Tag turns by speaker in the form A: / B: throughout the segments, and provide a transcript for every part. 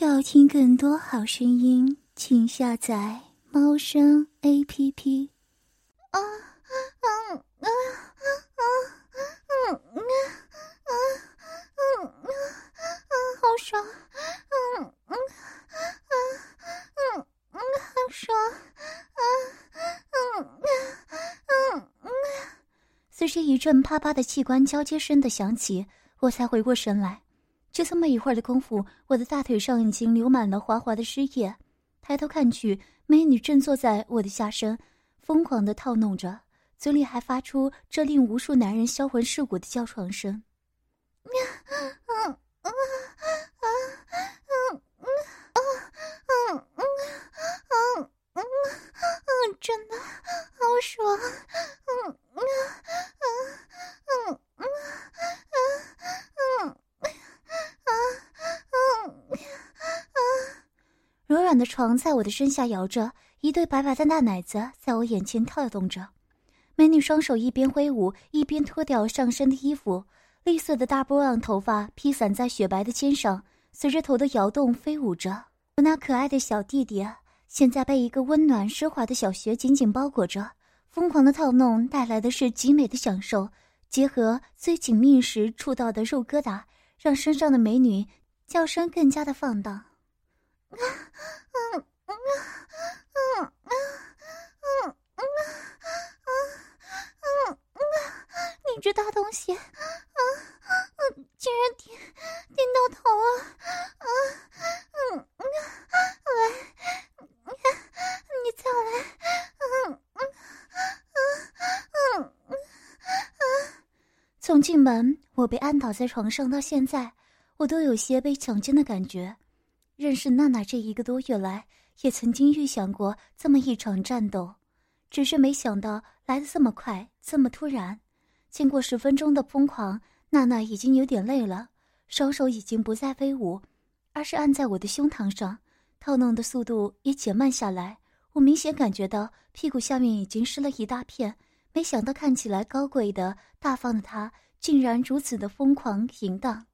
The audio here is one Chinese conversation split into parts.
A: 要听更多好声音，请下载猫声 A P P。啊啊啊啊啊啊啊啊！好爽！嗯嗯嗯嗯嗯，好爽！随着一阵啪啪的器官交接声的响起，我才回过神来。就这么一会儿的功夫，我的大腿上已经流满了滑滑的湿液。抬头看去，美女正坐在我的下身，疯狂的套弄着，嘴里还发出这令无数男人销魂蚀骨的叫床声。真的好爽！柔软的床在我的身下摇着，一对白白的大奶子在我眼前跳动着。美女双手一边挥舞，一边脱掉上身的衣服，绿色的大波浪头发披散在雪白的肩上，随着头的摇动飞舞着。我那可爱的小弟弟现在被一个温暖奢华的小穴紧紧包裹着，疯狂的套弄带来的是极美的享受，结合最紧密时触到的肉疙瘩，让身上的美女叫声更加的放荡。你这大东西，啊啊！竟然顶顶到头了，啊嗯嗯，来，你再来，嗯嗯嗯嗯嗯嗯。从进门，我被按倒在床上到现在，我都有些被强奸的感觉。认识娜娜这一个多月来，也曾经预想过这么一场战斗，只是没想到来的这么快，这么突然。经过十分钟的疯狂，娜娜已经有点累了，双手已经不再飞舞，而是按在我的胸膛上，套弄的速度也减慢下来。我明显感觉到屁股下面已经湿了一大片。没想到看起来高贵的、大方的她，竟然如此的疯狂淫荡。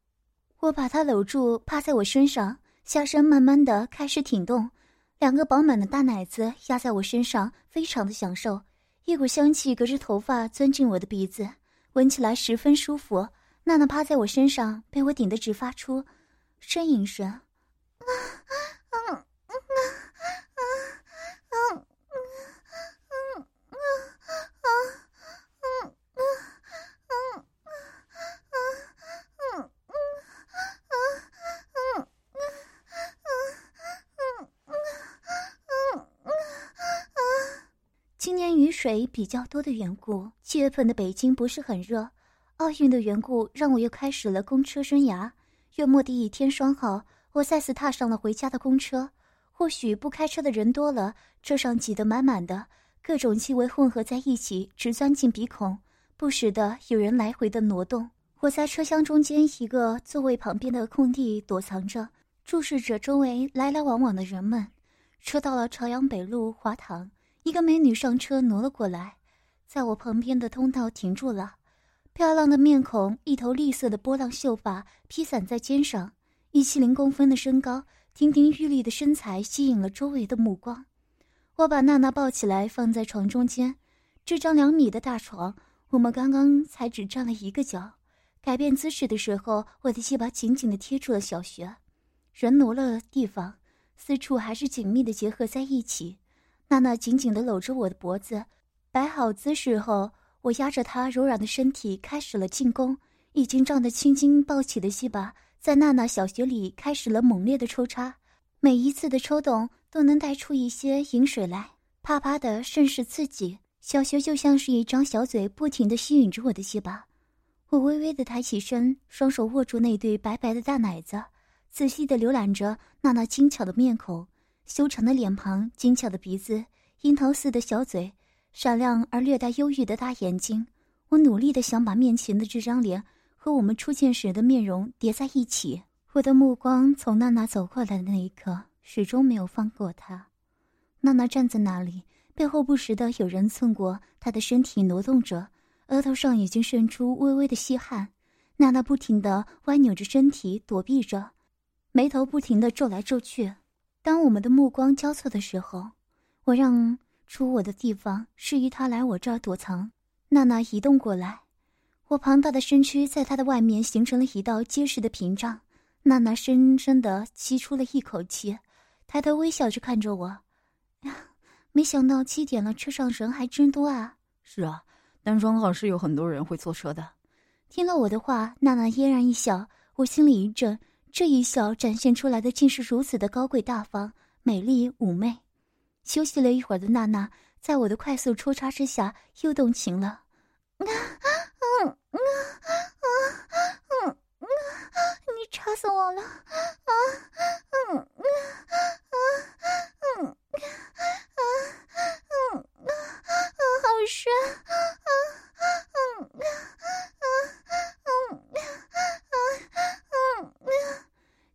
A: 我把她搂住，趴在我身上。下身慢慢的开始挺动，两个饱满的大奶子压在我身上，非常的享受。一股香气隔着头发钻进我的鼻子，闻起来十分舒服。娜娜趴在我身上，被我顶得直发出呻吟声。水比较多的缘故，七月份的北京不是很热。奥运的缘故让我又开始了公车生涯。月末的一天双号，我再次踏上了回家的公车。或许不开车的人多了，车上挤得满满的，各种气味混合在一起，直钻进鼻孔，不时的有人来回的挪动。我在车厢中间一个座位旁边的空地躲藏着，注视着周围来来往往的人们。车到了朝阳北路华堂。一个美女上车挪了过来，在我旁边的通道停住了。漂亮的面孔，一头绿色的波浪秀发披散在肩上，一七零公分的身高，亭亭玉立的身材吸引了周围的目光。我把娜娜抱起来放在床中间，这张两米的大床，我们刚刚才只站了一个角。改变姿势的时候，我的鸡巴紧紧地贴住了小穴。人挪了地方，四处还是紧密地结合在一起。娜娜紧紧地搂着我的脖子，摆好姿势后，我压着她柔软的身体开始了进攻。已经胀得青筋暴起的细巴在娜娜小穴里开始了猛烈的抽插，每一次的抽动都能带出一些饮水来，啪啪的甚是刺激。小穴就像是一张小嘴，不停地吸引着我的细巴。我微微的抬起身，双手握住那对白白的大奶子，仔细地浏览着娜娜精巧的面孔。修长的脸庞，精巧的鼻子，樱桃似的小嘴，闪亮而略带忧郁的大眼睛。我努力的想把面前的这张脸和我们初见时的面容叠在一起。我的目光从娜娜走过来的那一刻，始终没有放过她。娜娜站在那里，背后不时的有人蹭过她的身体，挪动着，额头上已经渗出微微的细汗。娜娜不停的歪扭着身体，躲避着。眉头不停的皱来皱去。当我们的目光交错的时候，我让出我的地方，示意他来我这儿躲藏。娜娜移动过来，我庞大的身躯在她的外面形成了一道结实的屏障。娜娜深深的吸出了一口气，抬头微笑着看着我。呀，没想到七点了，车上人还真多啊！
B: 是啊，单双号是有很多人会坐车的。
A: 听了我的话，娜娜嫣然一笑，我心里一震。这一笑展现出来的竟是如此的高贵大方、美丽妩媚。休息了一会儿的娜娜，在我的快速抽插之下又动情了。啊啊啊啊啊啊！你插死我了！啊嗯啊啊嗯啊啊嗯啊啊！好深啊嗯啊啊嗯啊啊嗯！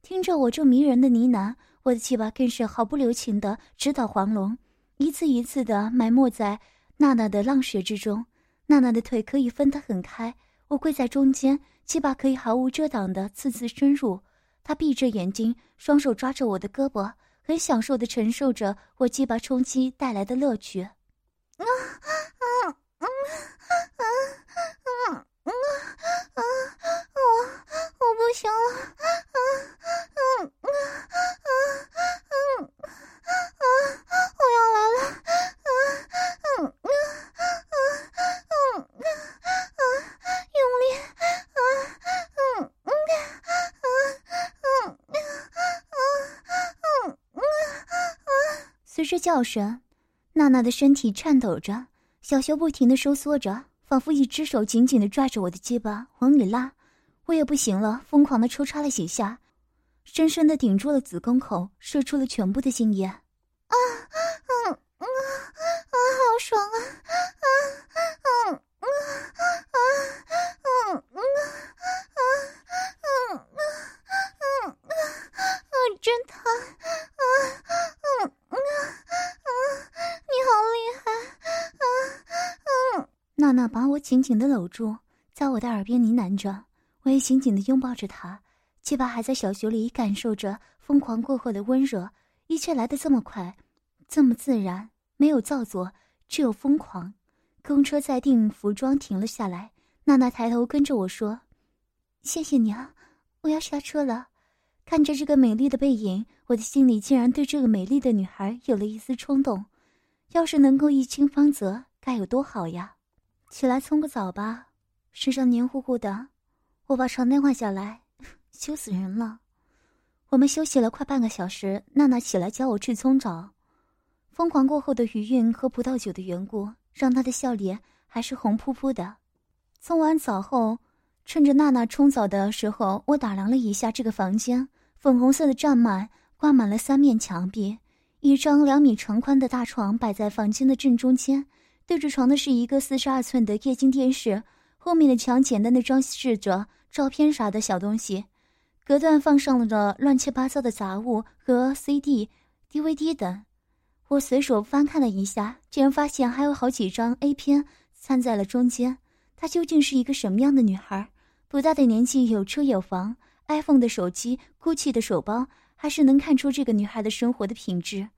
A: 听着我这迷人的呢喃，我的鸡巴更是毫不留情的直捣黄龙，一次一次的埋没在娜娜的浪穴之中。娜娜的腿可以分得很开，我跪在中间，鸡巴可以毫无遮挡的次次深入。她闭着眼睛，双手抓着我的胳膊，很享受的承受着我鸡巴冲击带来的乐趣。啊啊啊啊啊啊啊！我我不行了！啊啊啊啊啊啊！我要来了！啊嗯啊啊啊啊啊！用力！啊嗯嗯啊啊嗯啊啊啊！随着叫声，娜娜的身体颤抖着，小穴不停的收缩着。仿佛一只手紧紧的抓着我的鸡巴往里拉，我也不行了，疯狂的抽插了几下，深深的顶住了子宫口，射出了全部的精液。啊，嗯，啊，啊，好爽啊！啊，嗯，啊，啊，嗯，啊，啊，嗯，啊，嗯，啊，真疼！啊，嗯，啊，啊，你好厉害！啊，嗯。娜娜把紧紧的搂住，在我的耳边呢喃着，我也紧紧的拥抱着她，鸡巴还在小学里感受着疯狂过后的温热，一切来得这么快，这么自然，没有造作，只有疯狂。公车在定服装停了下来，娜娜抬头跟着我说：“谢谢你啊，我要下车了。”看着这个美丽的背影，我的心里竟然对这个美丽的女孩有了一丝冲动，要是能够一清芳泽，该有多好呀！起来冲个澡吧，身上黏糊糊的。我把床单换下来，羞死人了。我们休息了快半个小时，娜娜起来教我去冲澡。疯狂过后的余韵和葡萄酒的缘故，让她的笑脸还是红扑扑的。冲完澡后，趁着娜娜冲澡的时候，我打量了一下这个房间，粉红色的帐幔挂满了三面墙壁，一张两米长宽的大床摆在房间的正中间。对着床的是一个四十二寸的液晶电视，后面的墙简单的装饰着照片啥的小东西，隔断放上了乱七八糟的杂物和 CD、DVD 等。我随手翻看了一下，竟然发现还有好几张 A 片掺在了中间。她究竟是一个什么样的女孩？不大的年纪，有车有房，iPhone 的手机，GUCCI 的手包，还是能看出这个女孩的生活的品质。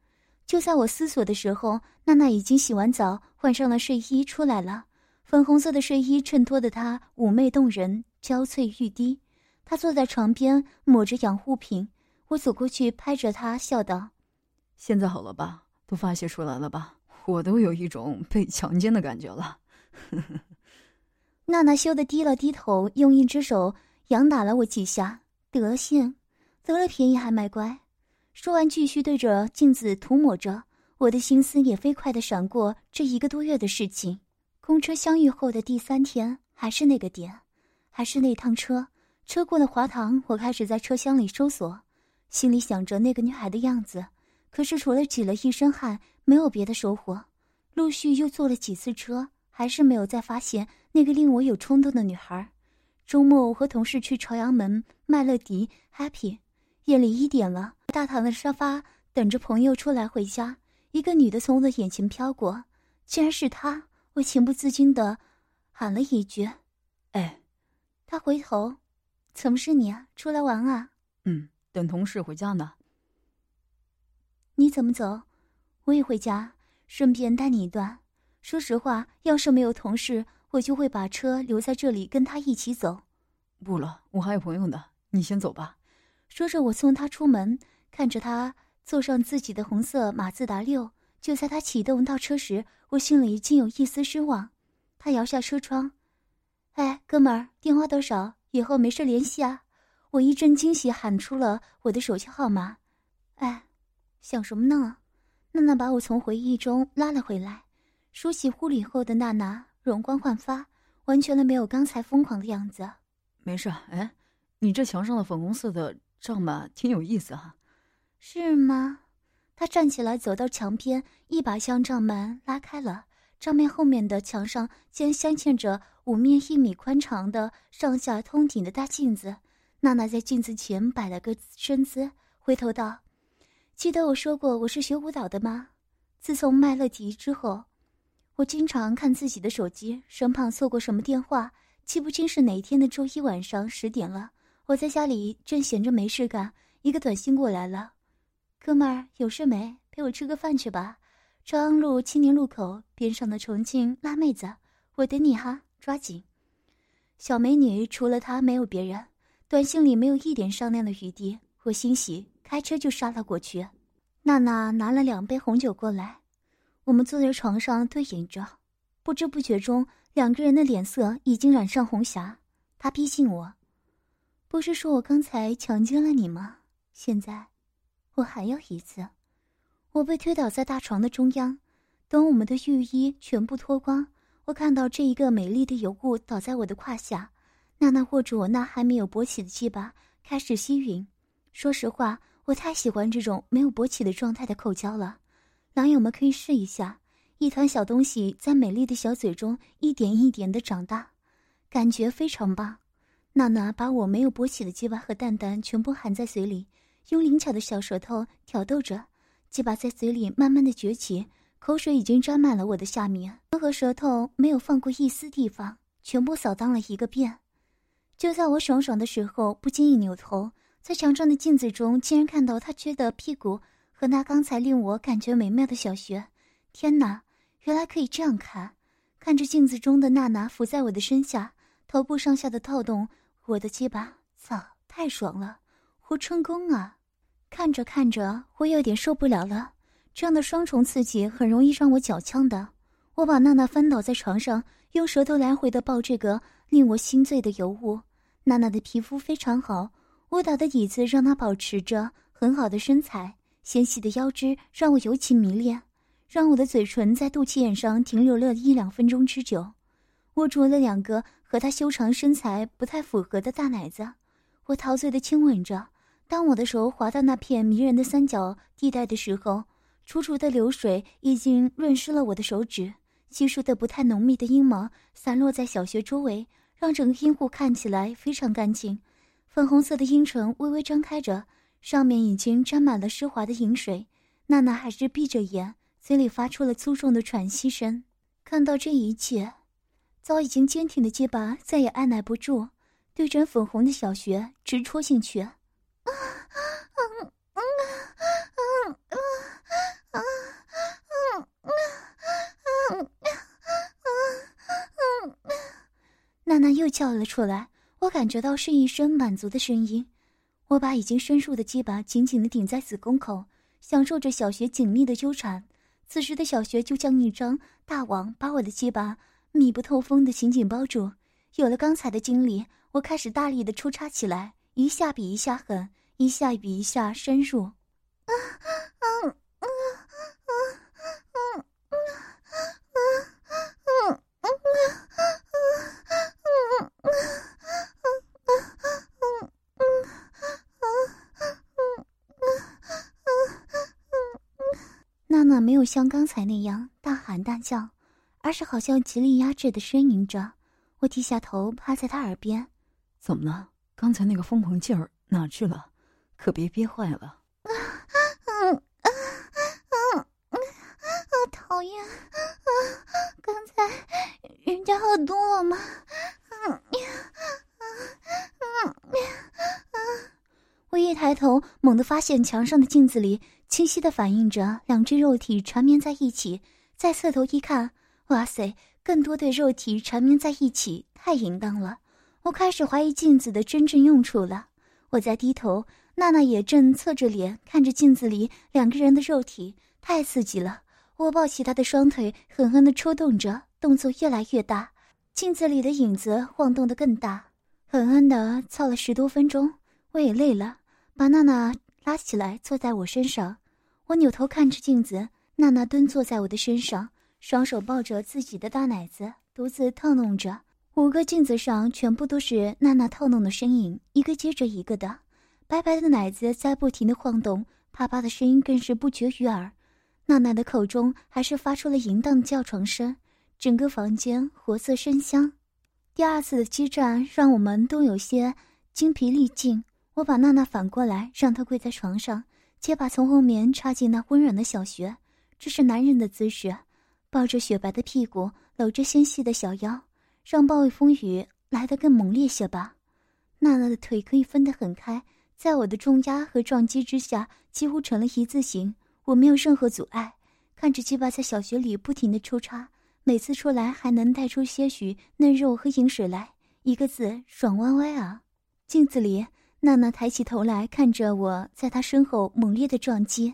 A: 就在我思索的时候，娜娜已经洗完澡，换上了睡衣出来了。粉红色的睡衣衬托的她妩媚动人，娇翠欲滴。她坐在床边抹着养护品，我走过去拍着她，笑道：“
B: 现在好了吧？都发泄出来了吧？我都有一种被强奸的感觉了。”
A: 娜娜羞得低了低头，用一只手仰打了我几下，德性，得了便宜还卖乖。说完，继续对着镜子涂抹着。我的心思也飞快的闪过这一个多月的事情。公车相遇后的第三天，还是那个点，还是那趟车。车过了华堂，我开始在车厢里搜索，心里想着那个女孩的样子。可是除了挤了一身汗，没有别的收获。陆续又坐了几次车，还是没有再发现那个令我有冲动的女孩。周末，我和同事去朝阳门麦乐迪 Happy。夜里一点了，大堂的沙发等着朋友出来回家。一个女的从我的眼前飘过，竟然是她。我情不自禁的喊了一句：“
B: 哎。”
A: 她回头：“怎么是你啊？出来玩啊？”“
B: 嗯，等同事回家呢。
A: 你怎么走？我也回家，顺便带你一段。说实话，要是没有同事，我就会把车留在这里跟他一起走。
B: 不了，我还有朋友呢，你先走吧。
A: 说着，我送他出门，看着他坐上自己的红色马自达六。就在他启动倒车时，我心里竟有一丝失望。他摇下车窗：“哎，哥们儿，电话多少？以后没事联系啊。”我一阵惊喜，喊出了我的手机号码。哎，想什么呢？娜娜把我从回忆中拉了回来。梳洗护理后的娜娜容光焕发，完全的没有刚才疯狂的样子。
B: 没事，哎，你这墙上的粉红色的帐幔挺有意思啊。
A: 是吗？他站起来，走到墙边，一把将帐门拉开了。帐面后面的墙上竟然镶嵌着五面一米宽长的、上下通顶的大镜子。娜娜在镜子前摆了个身姿，回头道：“记得我说过我是学舞蹈的吗？自从麦乐迪之后，我经常看自己的手机，生怕错过什么电话。记不清是哪一天的周一晚上十点了，我在家里正闲着没事干，一个短信过来了：‘哥们儿，有事没？陪我吃个饭去吧。’朝阳路青年路口边上的重庆辣妹子，我等你哈，抓紧。小美女除了她没有别人。”短信里没有一点商量的余地，我欣喜，开车就杀了过去。娜娜拿了两杯红酒过来，我们坐在床上对饮着，不知不觉中，两个人的脸色已经染上红霞。她逼近我，不是说我刚才强奸了你吗？现在，我还要一次。我被推倒在大床的中央，等我们的浴衣全部脱光，我看到这一个美丽的尤物倒在我的胯下。娜娜握住我那还没有勃起的鸡巴，开始吸吮。说实话，我太喜欢这种没有勃起的状态的口交了。狼友们可以试一下，一团小东西在美丽的小嘴中一点一点的长大，感觉非常棒。娜娜把我没有勃起的鸡巴和蛋蛋全部含在嘴里，用灵巧的小舌头挑逗着，鸡巴在嘴里慢慢的崛起，口水已经沾满了我的下面，和舌头没有放过一丝地方，全部扫荡了一个遍。就在我爽爽的时候，不经意扭头，在墙上的镜子中，竟然看到他撅的屁股和那刚才令我感觉美妙的小穴。天哪，原来可以这样看！看着镜子中的娜娜伏在我的身下，头部上下的套动我的鸡巴，操，太爽了，活成功啊！看着看着，我有点受不了了。这样的双重刺激很容易让我脚呛的。我把娜娜翻倒在床上，用舌头来回的抱这个令我心醉的尤物。娜娜的皮肤非常好，舞蹈的底子让她保持着很好的身材，纤细的腰肢让我尤其迷恋，让我的嘴唇在肚脐眼上停留了一两分钟之久。握住了两个和她修长身材不太符合的大奶子，我陶醉的亲吻着。当我的手滑到那片迷人的三角地带的时候，楚楚的流水已经润湿了我的手指，稀疏的不太浓密的阴毛散落在小穴周围。让整个阴户看起来非常干净，粉红色的阴唇微微张开着，上面已经沾满了湿滑的饮水。娜娜还是闭着眼，嘴里发出了粗重的喘息声。看到这一切，早已经坚挺的鸡巴再也按耐不住，对准粉红的小穴直戳进去。娜娜又叫了出来，我感觉到是一声满足的声音。我把已经深入的鸡巴紧紧的顶在子宫口，享受着小学紧密的纠缠。此时的小学就像一张大网，把我的鸡巴密不透风的紧紧包住。有了刚才的经历，我开始大力的抽插起来，一下比一下狠，一下比一下深入。娜娜没有像刚才那样大喊大叫，而是好像极力压制的呻吟着。我低下头趴在她耳边：“
B: 怎么了？刚才那个疯狂劲儿哪去了？”可别憋坏了。”啊啊啊
A: 啊啊！讨厌！啊啊，刚才人家喝多了吗？我一抬头，猛地发现墙上的镜子里清晰的反映着两只肉体缠绵在一起。再侧头一看，哇塞，更多对肉体缠绵在一起，太淫荡了！我开始怀疑镜子的真正用处了。我在低头，娜娜也正侧着脸看着镜子里两个人的肉体，太刺激了。我抱起她的双腿，狠狠地抽动着，动作越来越大，镜子里的影子晃动得更大，狠狠地操了十多分钟。我也累了，把娜娜拉起来坐在我身上。我扭头看着镜子。娜娜蹲坐在我的身上，双手抱着自己的大奶子，独自套弄着。五个镜子上全部都是娜娜套弄的身影，一个接着一个的，白白的奶子在不停的晃动，啪啪的声音更是不绝于耳。娜娜的口中还是发出了淫荡的叫床声，整个房间活色生香。第二次的激战让我们都有些精疲力尽。我把娜娜反过来，让她跪在床上，且把从后面插进那温软的小穴。这是男人的姿势，抱着雪白的屁股，搂着纤细的小腰，让暴风雨来得更猛烈些吧。娜娜的腿可以分得很开，在我的重压和撞击之下，几乎成了一字形。我没有任何阻碍，看着鸡巴在小穴里不停的抽插，每次出来还能带出些许嫩肉和饮水来，一个字爽歪歪啊！镜子里，娜娜抬起头来看着我，在她身后猛烈的撞击。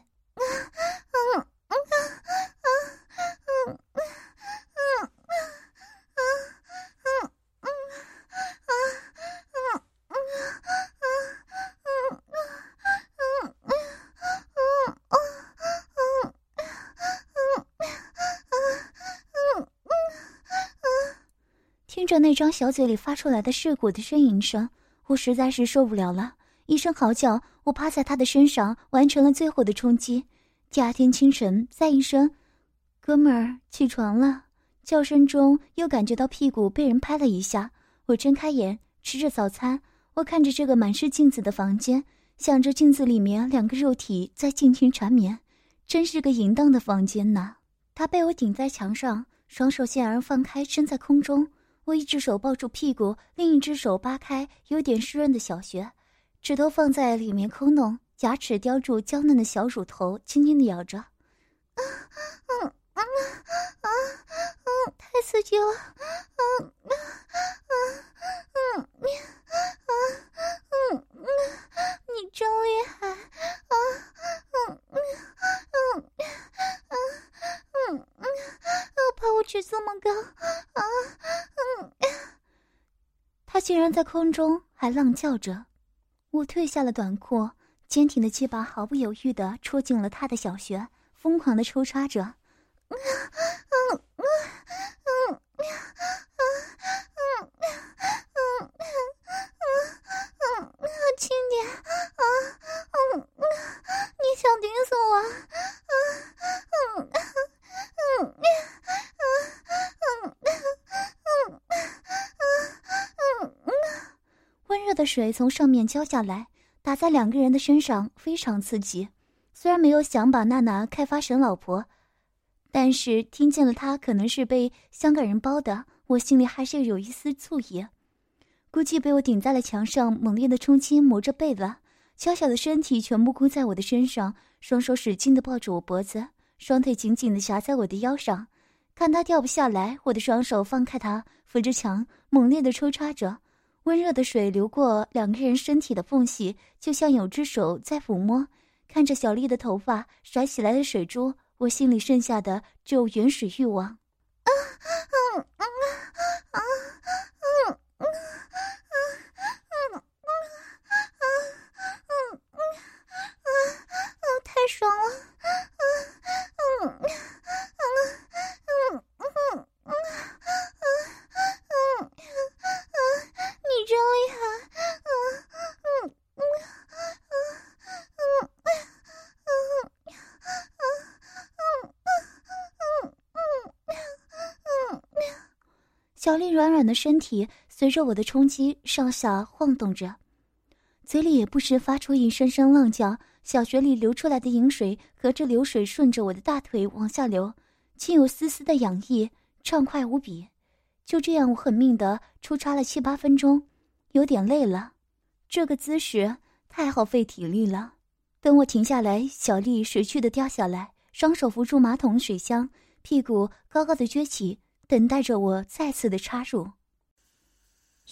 A: 听着那张小嘴里发出来的噬骨的呻吟声，我实在是受不了了，一声嚎叫，我趴在他的身上，完成了最后的冲击。第二天清晨，再一声“哥们儿，起床了”，叫声中又感觉到屁股被人拍了一下。我睁开眼，吃着早餐。我看着这个满是镜子的房间，想着镜子里面两个肉体在尽情缠绵，真是个淫荡的房间呐。他被我顶在墙上，双手显然放开，伸在空中。我一只手抱住屁股，另一只手扒开有点湿润的小穴，指头放在里面抠弄，牙齿叼住娇嫩的小乳头，轻轻的咬着。啊啊啊啊啊！太刺激了！嗯嗯嗯嗯嗯嗯！你真厉害！啊啊啊啊啊啊啊！怕我举这么高？啊！他竟然在空中还浪叫着，我褪下了短裤，坚挺的鸡巴毫不犹豫地戳进了他的小穴，疯狂地抽插着。的水从上面浇下来，打在两个人的身上，非常刺激。虽然没有想把娜娜开发成老婆，但是听见了她可能是被香港人包的，我心里还是有一丝醋意。估计被我顶在了墙上，猛烈的冲击磨着背了，小小的身体全部箍在我的身上，双手使劲的抱住我脖子，双腿紧紧的夹在我的腰上，看他掉不下来，我的双手放开他，扶着墙，猛烈的抽插着。温热的水流过两个人身体的缝隙，就像有只手在抚摸。看着小丽的头发甩起来的水珠，我心里剩下的只有原始欲望。啊啊啊啊啊啊啊啊啊啊！太爽了！啊嗯嗯嗯软软的身体随着我的冲击上下晃动着，嘴里也不时发出一声声浪叫。小穴里流出来的饮水和着流水顺着我的大腿往下流，竟有丝丝的痒意，畅快无比。就这样，我狠命的出插了七八分钟，有点累了。这个姿势太耗费体力了。等我停下来，小丽识趣的掉下来，双手扶住马桶水箱，屁股高高的撅起，等待着我再次的插入。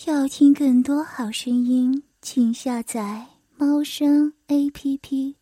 A: 要听更多好声音，请下载猫声 A P P。